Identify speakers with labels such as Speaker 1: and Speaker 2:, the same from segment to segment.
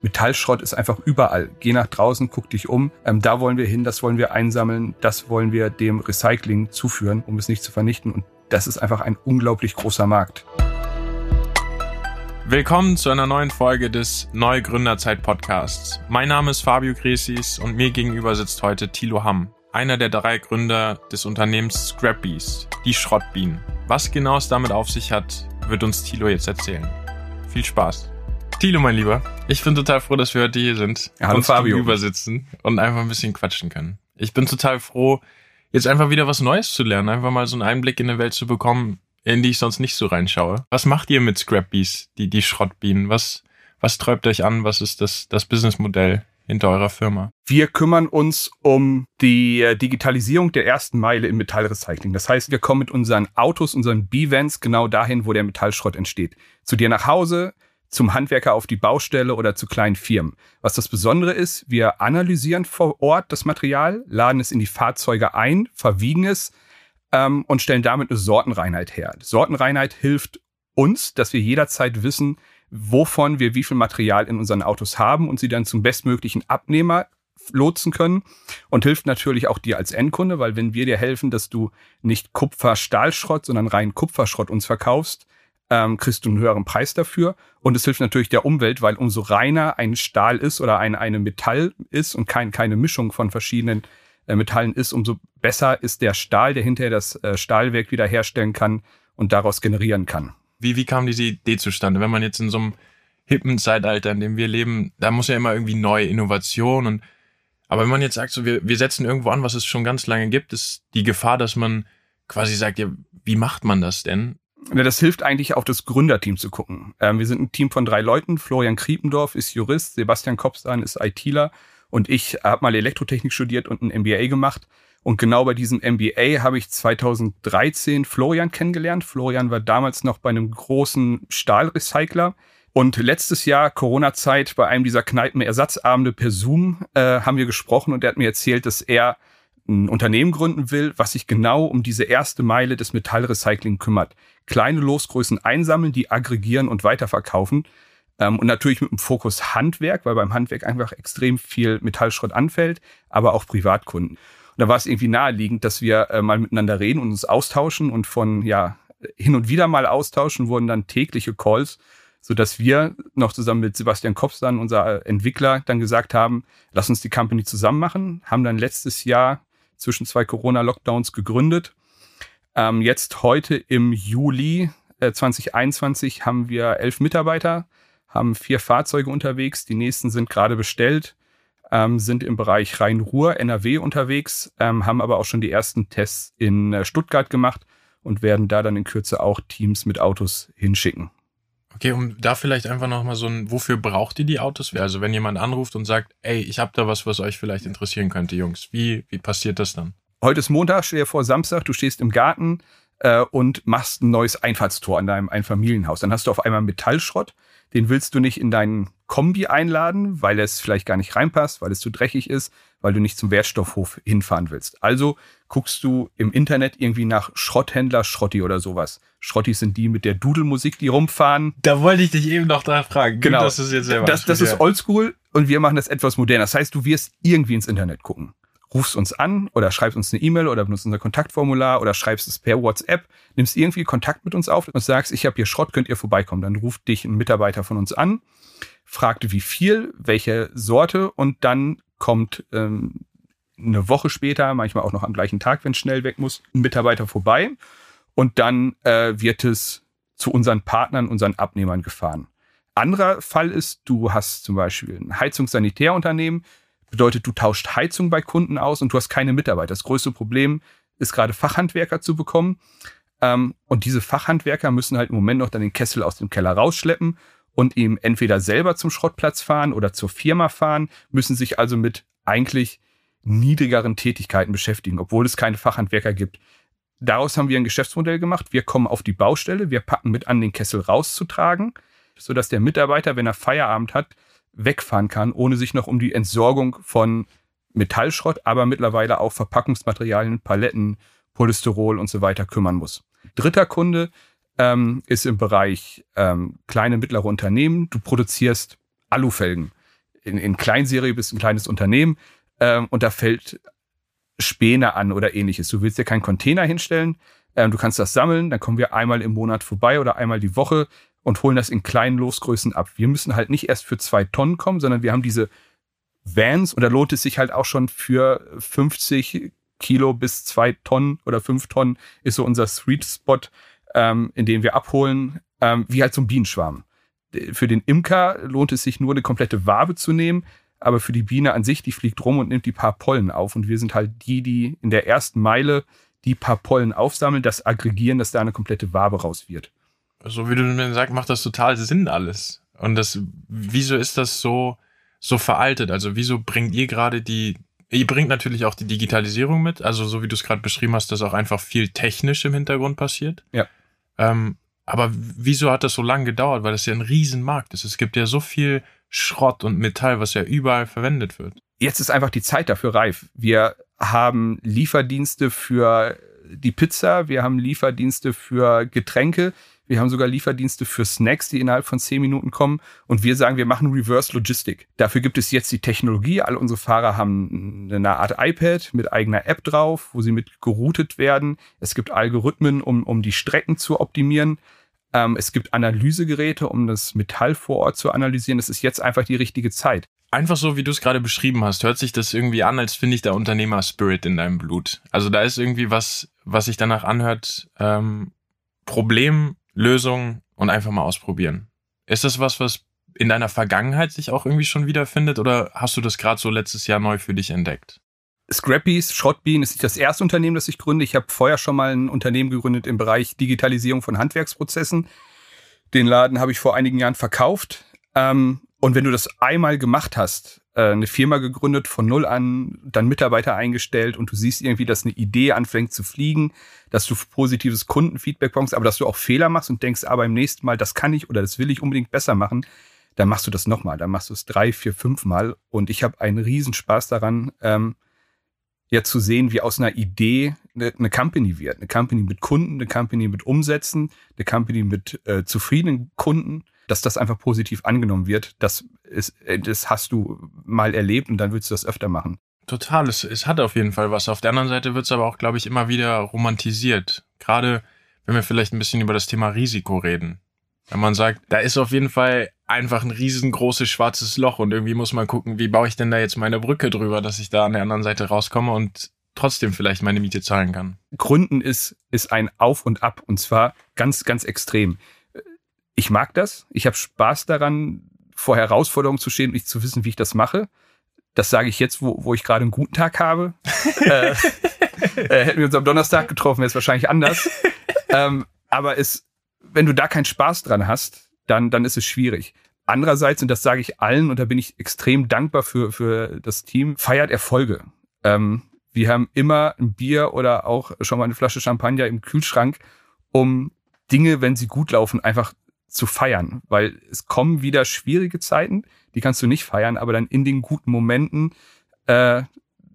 Speaker 1: Metallschrott ist einfach überall. Geh nach draußen, guck dich um. Ähm, da wollen wir hin, das wollen wir einsammeln, das wollen wir dem Recycling zuführen, um es nicht zu vernichten. Und das ist einfach ein unglaublich großer Markt.
Speaker 2: Willkommen zu einer neuen Folge des Neugründerzeit Podcasts. Mein Name ist Fabio Gresis und mir gegenüber sitzt heute Thilo Hamm, einer der drei Gründer des Unternehmens Scrapbees, die Schrottbienen. Was genau es damit auf sich hat, wird uns Thilo jetzt erzählen. Viel Spaß! Thilo, mein Lieber, ich bin total froh, dass wir heute hier sind.
Speaker 1: Ja,
Speaker 2: uns
Speaker 1: Fabio.
Speaker 2: gegenüber sitzen und einfach ein bisschen quatschen können. Ich bin total froh, jetzt einfach wieder was Neues zu lernen, einfach mal so einen Einblick in eine Welt zu bekommen, in die ich sonst nicht so reinschaue. Was macht ihr mit Scrapbees, die, die Schrottbienen? Was, was träubt euch an? Was ist das, das Businessmodell hinter eurer Firma?
Speaker 1: Wir kümmern uns um die äh, Digitalisierung der ersten Meile im Metallrecycling. Das heißt, wir kommen mit unseren Autos, unseren B-Vans genau dahin, wo der Metallschrott entsteht. Zu dir nach Hause, zum Handwerker auf die Baustelle oder zu kleinen Firmen. Was das Besondere ist, wir analysieren vor Ort das Material, laden es in die Fahrzeuge ein, verwiegen es ähm, und stellen damit eine Sortenreinheit her. Sortenreinheit hilft uns, dass wir jederzeit wissen, wovon wir wie viel Material in unseren Autos haben und sie dann zum bestmöglichen Abnehmer lotsen können und hilft natürlich auch dir als Endkunde, weil wenn wir dir helfen, dass du nicht Kupfer-Stahlschrott, sondern rein Kupferschrott uns verkaufst, ähm, kriegst du einen höheren Preis dafür. Und es hilft natürlich der Umwelt, weil umso reiner ein Stahl ist oder ein eine Metall ist und kein, keine Mischung von verschiedenen äh, Metallen ist, umso besser ist der Stahl, der hinterher das äh, Stahlwerk wieder herstellen kann und daraus generieren kann.
Speaker 2: Wie, wie kam diese Idee zustande? Wenn man jetzt in so einem hippen Zeitalter, in dem wir leben, da muss ja immer irgendwie neue Innovation und aber wenn man jetzt sagt, so wir, wir setzen irgendwo an, was es schon ganz lange gibt, ist die Gefahr, dass man quasi sagt, ja, wie macht man das denn?
Speaker 1: Das hilft eigentlich auf das Gründerteam zu gucken. Ähm, wir sind ein Team von drei Leuten. Florian Kriependorf ist Jurist, Sebastian Kopstan ist ITler und ich habe mal Elektrotechnik studiert und ein MBA gemacht. Und genau bei diesem MBA habe ich 2013 Florian kennengelernt. Florian war damals noch bei einem großen Stahlrecycler. Und letztes Jahr, Corona-Zeit, bei einem dieser Kneipen-Ersatzabende per Zoom, äh, haben wir gesprochen und er hat mir erzählt, dass er ein Unternehmen gründen will, was sich genau um diese erste Meile des Metallrecycling kümmert. Kleine Losgrößen einsammeln, die aggregieren und weiterverkaufen. Ähm, und natürlich mit dem Fokus Handwerk, weil beim Handwerk einfach extrem viel Metallschrott anfällt, aber auch Privatkunden. Und da war es irgendwie naheliegend, dass wir äh, mal miteinander reden und uns austauschen und von, ja, hin und wieder mal austauschen, wurden dann tägliche Calls, so dass wir noch zusammen mit Sebastian Kopfstan, unser Entwickler, dann gesagt haben, lass uns die Company zusammen machen, haben dann letztes Jahr zwischen zwei Corona-Lockdowns gegründet. Ähm, jetzt heute im Juli äh, 2021 haben wir elf Mitarbeiter, haben vier Fahrzeuge unterwegs, die nächsten sind gerade bestellt, ähm, sind im Bereich Rhein-Ruhr, NRW unterwegs, ähm, haben aber auch schon die ersten Tests in äh, Stuttgart gemacht und werden da dann in Kürze auch Teams mit Autos hinschicken.
Speaker 2: Okay, um da vielleicht einfach nochmal so ein, wofür braucht ihr die Autos? Also wenn jemand anruft und sagt, ey, ich habe da was, was euch vielleicht interessieren könnte, Jungs, wie, wie passiert das dann?
Speaker 1: Heute ist Montag, stell dir vor Samstag, du stehst im Garten äh, und machst ein neues Einfahrtstor an deinem Einfamilienhaus. Dann hast du auf einmal Metallschrott, den willst du nicht in deinen Kombi einladen, weil es vielleicht gar nicht reinpasst, weil es zu dreckig ist, weil du nicht zum Wertstoffhof hinfahren willst. Also guckst du im Internet irgendwie nach Schrotthändler Schrotti oder sowas. Schrottis sind die mit der Dudelmusik, die rumfahren.
Speaker 2: Da wollte ich dich eben noch da fragen.
Speaker 1: Genau.
Speaker 2: Das ist jetzt selber
Speaker 1: das, das ist oldschool und wir machen das etwas moderner. Das heißt, du wirst irgendwie ins Internet gucken. Rufst uns an oder schreibst uns eine E-Mail oder benutzt unser Kontaktformular oder schreibst es per WhatsApp, nimmst irgendwie Kontakt mit uns auf und sagst, ich habe hier Schrott, könnt ihr vorbeikommen. Dann ruft dich ein Mitarbeiter von uns an, fragt wie viel, welche Sorte und dann kommt ähm, eine Woche später, manchmal auch noch am gleichen Tag, wenn es schnell weg muss, ein Mitarbeiter vorbei und dann äh, wird es zu unseren Partnern, unseren Abnehmern gefahren. Anderer Fall ist, du hast zum Beispiel ein Heizungssanitärunternehmen, bedeutet, du tauscht Heizung bei Kunden aus und du hast keine Mitarbeiter. Das größte Problem ist gerade Fachhandwerker zu bekommen. Ähm, und diese Fachhandwerker müssen halt im Moment noch dann den Kessel aus dem Keller rausschleppen und ihm entweder selber zum Schrottplatz fahren oder zur Firma fahren, müssen sich also mit eigentlich niedrigeren Tätigkeiten beschäftigen, obwohl es keine Fachhandwerker gibt. Daraus haben wir ein Geschäftsmodell gemacht. Wir kommen auf die Baustelle, wir packen mit an, den Kessel rauszutragen, sodass der Mitarbeiter, wenn er Feierabend hat, wegfahren kann, ohne sich noch um die Entsorgung von Metallschrott, aber mittlerweile auch Verpackungsmaterialien, Paletten, Polysterol und so weiter kümmern muss. Dritter Kunde ähm, ist im Bereich ähm, kleine, mittlere Unternehmen. Du produzierst Alufelgen. in, in Kleinserie bist ein kleines Unternehmen ähm, und da fällt Späne an oder ähnliches. Du willst dir keinen Container hinstellen, ähm, du kannst das sammeln, dann kommen wir einmal im Monat vorbei oder einmal die Woche und holen das in kleinen Losgrößen ab. Wir müssen halt nicht erst für zwei Tonnen kommen, sondern wir haben diese Vans und da lohnt es sich halt auch schon für 50 Kilo bis zwei Tonnen oder fünf Tonnen ist so unser Sweet Spot, ähm, in den wir abholen, ähm, wie halt so ein Bienenschwarm. Für den Imker lohnt es sich nur eine komplette Wabe zu nehmen, aber für die Biene an sich, die fliegt rum und nimmt die paar Pollen auf und wir sind halt die, die in der ersten Meile die paar Pollen aufsammeln, das aggregieren, dass da eine komplette Wabe raus wird.
Speaker 2: So wie du mir sagst, macht das total Sinn alles. Und das, wieso ist das so, so veraltet? Also wieso bringt ihr gerade die, ihr bringt natürlich auch die Digitalisierung mit, also so wie du es gerade beschrieben hast, dass auch einfach viel technisch im Hintergrund passiert.
Speaker 1: Ja.
Speaker 2: Ähm, aber wieso hat das so lange gedauert? Weil das ja ein Riesenmarkt ist. Es gibt ja so viel Schrott und Metall, was ja überall verwendet wird.
Speaker 1: Jetzt ist einfach die Zeit dafür reif. Wir haben Lieferdienste für die Pizza, wir haben Lieferdienste für Getränke, wir haben sogar Lieferdienste für Snacks, die innerhalb von zehn Minuten kommen. Und wir sagen, wir machen Reverse Logistik. Dafür gibt es jetzt die Technologie. Alle unsere Fahrer haben eine Art iPad mit eigener App drauf, wo sie mit geroutet werden. Es gibt Algorithmen, um, um die Strecken zu optimieren. Ähm, es gibt Analysegeräte, um das Metall vor Ort zu analysieren. Es ist jetzt einfach die richtige Zeit.
Speaker 2: Einfach so, wie du es gerade beschrieben hast, hört sich das irgendwie an, als finde ich der Unternehmer-Spirit in deinem Blut. Also da ist irgendwie was, was sich danach anhört, ähm, Problem Lösung und einfach mal ausprobieren. Ist das was, was in deiner Vergangenheit sich auch irgendwie schon wiederfindet oder hast du das gerade so letztes Jahr neu für dich entdeckt?
Speaker 1: Scrappys, Schrottbean ist nicht das erste Unternehmen, das ich gründe. Ich habe vorher schon mal ein Unternehmen gegründet im Bereich Digitalisierung von Handwerksprozessen. Den Laden habe ich vor einigen Jahren verkauft. Ähm, und wenn du das einmal gemacht hast, eine Firma gegründet, von null an, dann Mitarbeiter eingestellt und du siehst irgendwie, dass eine Idee anfängt zu fliegen, dass du positives Kundenfeedback bekommst, aber dass du auch Fehler machst und denkst, aber ah, im nächsten Mal, das kann ich oder das will ich unbedingt besser machen, dann machst du das nochmal, dann machst du es drei, vier, fünf Mal und ich habe einen Riesenspaß daran, ähm, ja zu sehen, wie aus einer Idee eine, eine Company wird. Eine Company mit Kunden, eine Company mit Umsätzen, eine Company mit äh, zufriedenen Kunden dass das einfach positiv angenommen wird. Das, ist, äh, das hast du mal erlebt und dann willst du das öfter machen.
Speaker 2: Total, es, es hat auf jeden Fall was. Auf der anderen Seite wird es aber auch, glaube ich, immer wieder romantisiert. Gerade wenn wir vielleicht ein bisschen über das Thema Risiko reden. Wenn man sagt, da ist auf jeden Fall einfach ein riesengroßes schwarzes Loch und irgendwie muss man gucken, wie baue ich denn da jetzt meine Brücke drüber, dass ich da an der anderen Seite rauskomme und trotzdem vielleicht meine Miete zahlen kann.
Speaker 1: Gründen ist, ist ein Auf und Ab und zwar ganz, ganz extrem ich mag das. Ich habe Spaß daran, vor Herausforderungen zu stehen und nicht zu wissen, wie ich das mache. Das sage ich jetzt, wo, wo ich gerade einen guten Tag habe. äh, äh, hätten wir uns am Donnerstag getroffen, wäre es wahrscheinlich anders. ähm, aber es, wenn du da keinen Spaß dran hast, dann, dann ist es schwierig. Andererseits, und das sage ich allen, und da bin ich extrem dankbar für, für das Team, feiert Erfolge. Ähm, wir haben immer ein Bier oder auch schon mal eine Flasche Champagner im Kühlschrank, um Dinge, wenn sie gut laufen, einfach zu feiern, weil es kommen wieder schwierige Zeiten, die kannst du nicht feiern, aber dann in den guten Momenten, äh,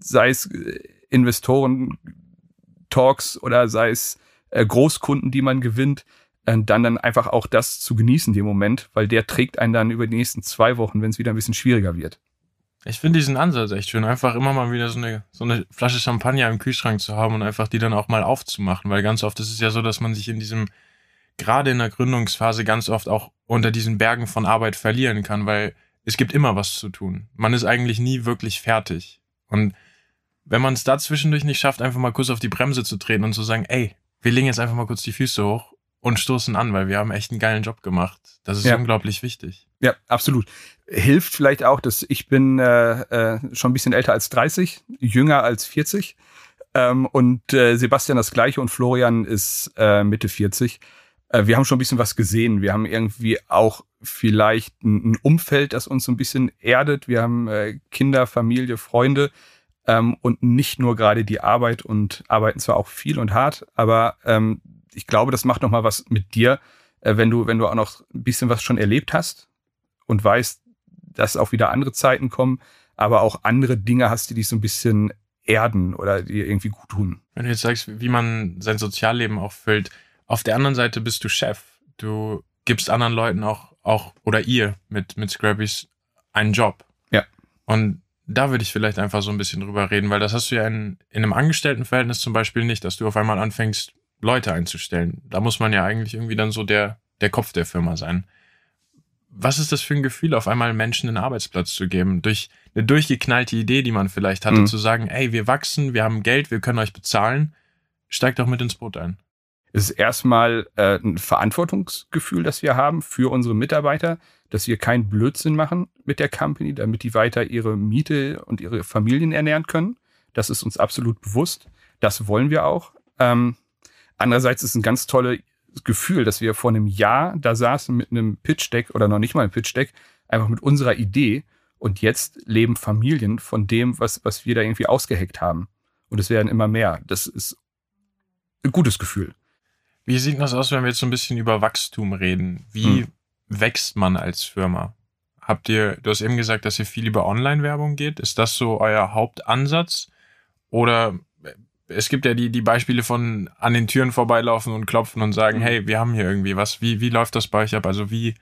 Speaker 1: sei es äh, Investoren-Talks oder sei es äh, Großkunden, die man gewinnt, äh, dann dann einfach auch das zu genießen, den Moment, weil der trägt einen dann über die nächsten zwei Wochen, wenn es wieder ein bisschen schwieriger wird.
Speaker 2: Ich finde diesen Ansatz echt schön, einfach immer mal wieder so eine, so eine Flasche Champagner im Kühlschrank zu haben und einfach die dann auch mal aufzumachen, weil ganz oft ist es ja so, dass man sich in diesem gerade in der Gründungsphase ganz oft auch unter diesen Bergen von Arbeit verlieren kann, weil es gibt immer was zu tun. Man ist eigentlich nie wirklich fertig. Und wenn man es da zwischendurch nicht schafft, einfach mal kurz auf die Bremse zu treten und zu sagen, ey, wir legen jetzt einfach mal kurz die Füße hoch und stoßen an, weil wir haben echt einen geilen Job gemacht. Das ist ja. unglaublich wichtig.
Speaker 1: Ja, absolut. Hilft vielleicht auch, dass ich bin äh, äh, schon ein bisschen älter als 30, jünger als 40 ähm, und äh, Sebastian das gleiche und Florian ist äh, Mitte 40 äh, wir haben schon ein bisschen was gesehen. Wir haben irgendwie auch vielleicht ein, Umfeld, das uns so ein bisschen erdet. Wir haben äh, Kinder, Familie, Freunde ähm, und nicht nur gerade die Arbeit und arbeiten zwar auch viel und hart, aber ähm, ich glaube, das macht noch mal was mit dir, äh, wenn du wenn du auch noch ein bisschen was schon erlebt hast und weißt, dass auch wieder andere Zeiten kommen, aber auch andere Dinge hast, die dich so ein bisschen erden oder dir irgendwie gut tun.
Speaker 2: Wenn du jetzt sagst, wie man sein Sozialleben auch füllt, auf der anderen Seite bist du Chef. Du gibst anderen Leuten auch, auch oder ihr mit, mit Scrabbies einen Job.
Speaker 1: Ja.
Speaker 2: Und da würde ich vielleicht einfach so ein bisschen drüber reden, weil das hast du ja in, in einem Angestelltenverhältnis zum Beispiel nicht, dass du auf einmal anfängst, Leute einzustellen. Da muss man ja eigentlich irgendwie dann so der, der Kopf der Firma sein. Was ist das für ein Gefühl, auf einmal Menschen einen Arbeitsplatz zu geben? Durch eine durchgeknallte Idee, die man vielleicht hatte, mhm. zu sagen, ey, wir wachsen, wir haben Geld, wir können euch bezahlen, steigt doch mit ins Boot ein.
Speaker 1: Es ist erstmal äh, ein Verantwortungsgefühl, das wir haben für unsere Mitarbeiter, dass wir keinen Blödsinn machen mit der Company, damit die weiter ihre Miete und ihre Familien ernähren können. Das ist uns absolut bewusst. Das wollen wir auch. Ähm, andererseits ist ein ganz tolles Gefühl, dass wir vor einem Jahr da saßen mit einem Pitch-Deck oder noch nicht mal ein Pitch-Deck, einfach mit unserer Idee und jetzt leben Familien von dem, was, was wir da irgendwie ausgeheckt haben. Und es werden immer mehr. Das ist ein gutes Gefühl.
Speaker 2: Wie sieht das aus, wenn wir jetzt so ein bisschen über Wachstum reden? Wie hm. wächst man als Firma? Habt ihr, du hast eben gesagt, dass ihr viel über Online-Werbung geht. Ist das so euer Hauptansatz? Oder äh, es gibt ja die, die Beispiele von an den Türen vorbeilaufen und klopfen und sagen, mhm. hey, wir haben hier irgendwie was. Wie, wie läuft das bei euch ab? Also wie,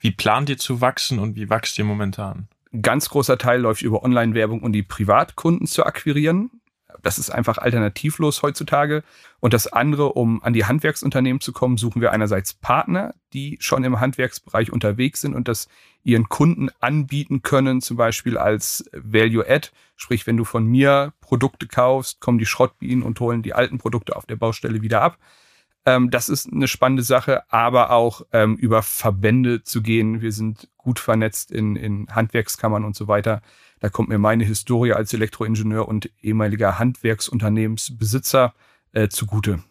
Speaker 2: wie plant ihr zu wachsen und wie wächst ihr momentan?
Speaker 1: Ein ganz großer Teil läuft über Online-Werbung, um die Privatkunden zu akquirieren. Das ist einfach alternativlos heutzutage. Und das andere, um an die Handwerksunternehmen zu kommen, suchen wir einerseits Partner, die schon im Handwerksbereich unterwegs sind und das ihren Kunden anbieten können, zum Beispiel als Value Add. Sprich, wenn du von mir Produkte kaufst, kommen die Schrottbienen und holen die alten Produkte auf der Baustelle wieder ab. Ähm, das ist eine spannende Sache, aber auch ähm, über Verbände zu gehen. Wir sind gut vernetzt in, in Handwerkskammern und so weiter. Da kommt mir meine Historie als Elektroingenieur und ehemaliger Handwerksunternehmensbesitzer äh, zugute.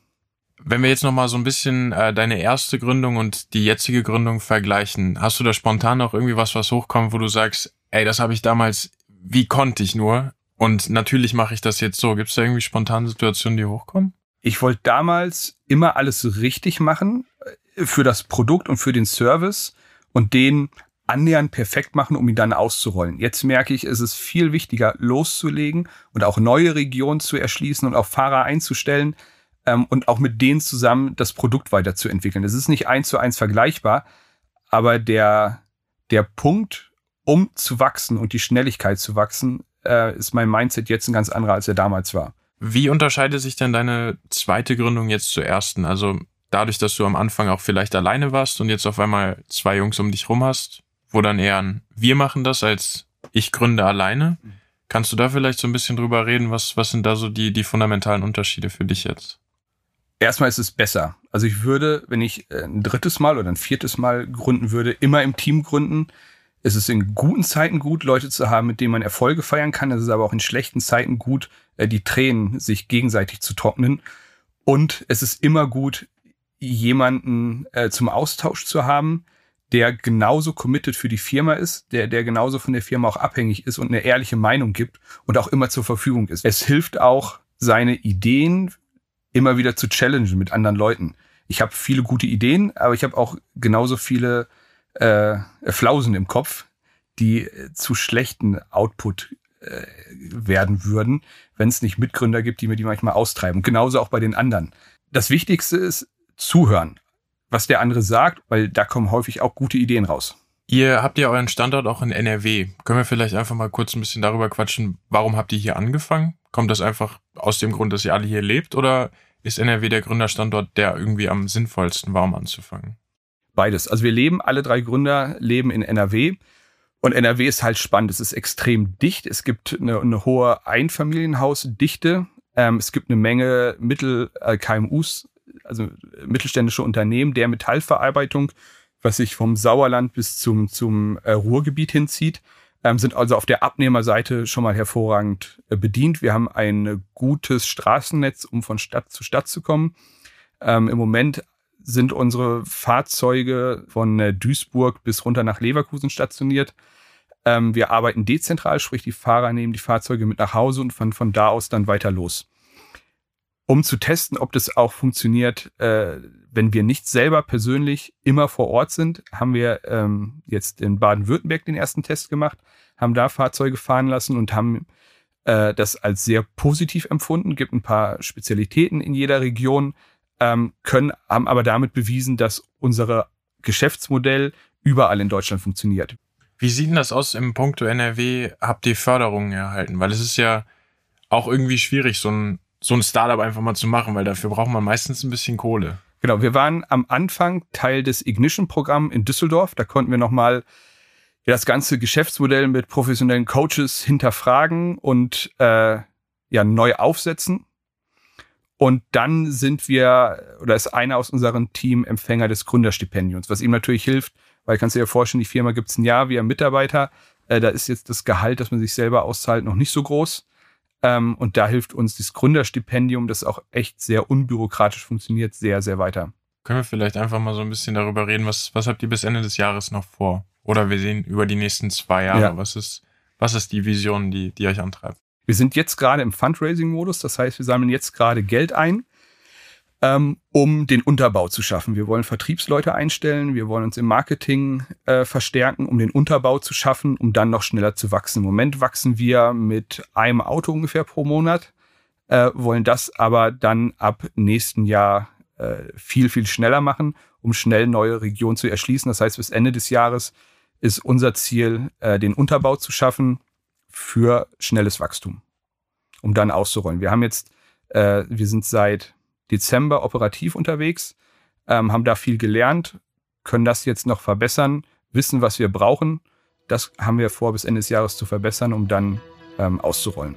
Speaker 2: Wenn wir jetzt noch mal so ein bisschen äh, deine erste Gründung und die jetzige Gründung vergleichen, hast du da spontan noch irgendwie was, was hochkommt, wo du sagst, ey, das habe ich damals, wie konnte ich nur? Und natürlich mache ich das jetzt so. Gibt es da irgendwie spontane Situationen, die hochkommen?
Speaker 1: Ich wollte damals immer alles richtig machen äh, für das Produkt und für den Service und den annähernd perfekt machen, um ihn dann auszurollen. Jetzt merke ich, es ist viel wichtiger, loszulegen und auch neue Regionen zu erschließen und auch Fahrer einzustellen ähm, und auch mit denen zusammen das Produkt weiterzuentwickeln. Es ist nicht eins zu eins vergleichbar, aber der, der Punkt, um zu wachsen und die Schnelligkeit zu wachsen, äh, ist mein Mindset jetzt ein ganz anderer, als er damals war.
Speaker 2: Wie unterscheidet sich denn deine zweite Gründung jetzt zur ersten? Also dadurch, dass du am Anfang auch vielleicht alleine warst und jetzt auf einmal zwei Jungs um dich rum hast, wo dann eher ein Wir machen das als ich gründe alleine. Kannst du da vielleicht so ein bisschen drüber reden? Was, was sind da so die, die fundamentalen Unterschiede für dich jetzt?
Speaker 1: Erstmal ist es besser. Also ich würde, wenn ich äh, ein drittes Mal oder ein viertes Mal gründen würde, immer im Team gründen. Es ist in guten Zeiten gut, Leute zu haben, mit denen man Erfolge feiern kann. Es ist aber auch in schlechten Zeiten gut, äh, die Tränen sich gegenseitig zu trocknen. Und es ist immer gut, jemanden äh, zum Austausch zu haben, der genauso committed für die Firma ist, der, der genauso von der Firma auch abhängig ist und eine ehrliche Meinung gibt und auch immer zur Verfügung ist. Es hilft auch, seine Ideen immer wieder zu challengen mit anderen Leuten. Ich habe viele gute Ideen, aber ich habe auch genauso viele äh, Flausen im Kopf, die zu schlechten Output äh, werden würden, wenn es nicht Mitgründer gibt, die mir die manchmal austreiben. Genauso auch bei den anderen. Das Wichtigste ist zuhören was der andere sagt, weil da kommen häufig auch gute Ideen raus.
Speaker 2: Ihr habt ja euren Standort auch in NRW. Können wir vielleicht einfach mal kurz ein bisschen darüber quatschen, warum habt ihr hier angefangen? Kommt das einfach aus dem Grund, dass ihr alle hier lebt oder ist NRW der Gründerstandort, der irgendwie am sinnvollsten war, um anzufangen?
Speaker 1: Beides. Also wir leben, alle drei Gründer leben in NRW. Und NRW ist halt spannend. Es ist extrem dicht. Es gibt eine, eine hohe Einfamilienhausdichte. Ähm, es gibt eine Menge Mittel-KMUs also mittelständische Unternehmen der Metallverarbeitung, was sich vom Sauerland bis zum, zum äh, Ruhrgebiet hinzieht, ähm, sind also auf der Abnehmerseite schon mal hervorragend äh, bedient. Wir haben ein gutes Straßennetz, um von Stadt zu Stadt zu kommen. Ähm, Im Moment sind unsere Fahrzeuge von äh, Duisburg bis runter nach Leverkusen stationiert. Ähm, wir arbeiten dezentral, sprich die Fahrer nehmen die Fahrzeuge mit nach Hause und von, von da aus dann weiter los um zu testen, ob das auch funktioniert, äh, wenn wir nicht selber persönlich immer vor Ort sind, haben wir ähm, jetzt in Baden-Württemberg den ersten Test gemacht, haben da Fahrzeuge fahren lassen und haben äh, das als sehr positiv empfunden. Gibt ein paar Spezialitäten in jeder Region, ähm, können, haben aber damit bewiesen, dass unser Geschäftsmodell überall in Deutschland funktioniert.
Speaker 2: Wie sieht denn das aus im Punkto NRW? Habt ihr Förderungen erhalten? Weil es ist ja auch irgendwie schwierig, so ein, so ein Startup einfach mal zu machen, weil dafür braucht man meistens ein bisschen Kohle.
Speaker 1: Genau, wir waren am Anfang Teil des Ignition-Programms in Düsseldorf. Da konnten wir nochmal das ganze Geschäftsmodell mit professionellen Coaches hinterfragen und äh, ja neu aufsetzen. Und dann sind wir, oder ist einer aus unserem Team Empfänger des Gründerstipendiums, was ihm natürlich hilft, weil kannst du dir vorstellen, die Firma gibt's ein Jahr, wir haben Mitarbeiter, äh, da ist jetzt das Gehalt, das man sich selber auszahlt, noch nicht so groß. Ähm, und da hilft uns das Gründerstipendium, das auch echt sehr unbürokratisch funktioniert, sehr, sehr weiter.
Speaker 2: Können wir vielleicht einfach mal so ein bisschen darüber reden, was, was habt ihr bis Ende des Jahres noch vor? Oder wir sehen über die nächsten zwei Jahre, ja. was ist, was ist die Vision, die, die euch antreibt?
Speaker 1: Wir sind jetzt gerade im Fundraising-Modus, das heißt, wir sammeln jetzt gerade Geld ein, ähm, um den Unterbau zu schaffen. Wir wollen Vertriebsleute einstellen, wir wollen uns im Marketing äh, verstärken, um den Unterbau zu schaffen, um dann noch schneller zu wachsen. Im Moment wachsen wir mit einem Auto ungefähr pro Monat, äh, wollen das aber dann ab nächsten Jahr äh, viel, viel schneller machen, um schnell neue Regionen zu erschließen. Das heißt, bis Ende des Jahres ist unser Ziel, äh, den Unterbau zu schaffen für schnelles Wachstum, um dann auszurollen. Wir haben jetzt, äh, wir sind seit Dezember operativ unterwegs, ähm, haben da viel gelernt, können das jetzt noch verbessern, wissen, was wir brauchen. Das haben wir vor, bis Ende des Jahres zu verbessern, um dann ähm, auszurollen.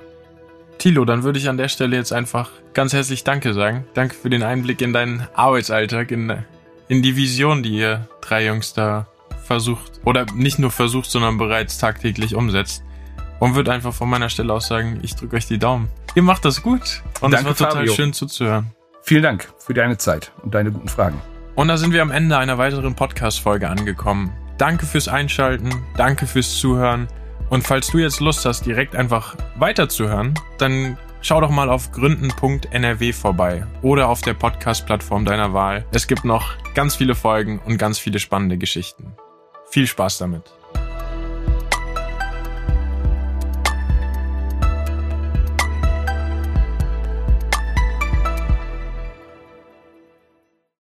Speaker 2: Tilo, dann würde ich an der Stelle jetzt einfach ganz herzlich Danke sagen. Danke für den Einblick in deinen Arbeitsalltag, in, in die Vision, die ihr drei Jungs da versucht oder nicht nur versucht, sondern bereits tagtäglich umsetzt. Und würde einfach von meiner Stelle aus sagen, ich drücke euch die Daumen. Ihr macht das gut. Und Danke, es war total Fabio. schön zuzuhören.
Speaker 1: Vielen Dank für deine Zeit und deine guten Fragen.
Speaker 2: Und da sind wir am Ende einer weiteren Podcast-Folge angekommen. Danke fürs Einschalten, danke fürs Zuhören. Und falls du jetzt Lust hast, direkt einfach weiterzuhören, dann schau doch mal auf gründen.nrw vorbei oder auf der Podcast-Plattform deiner Wahl. Es gibt noch ganz viele Folgen und ganz viele spannende Geschichten. Viel Spaß damit.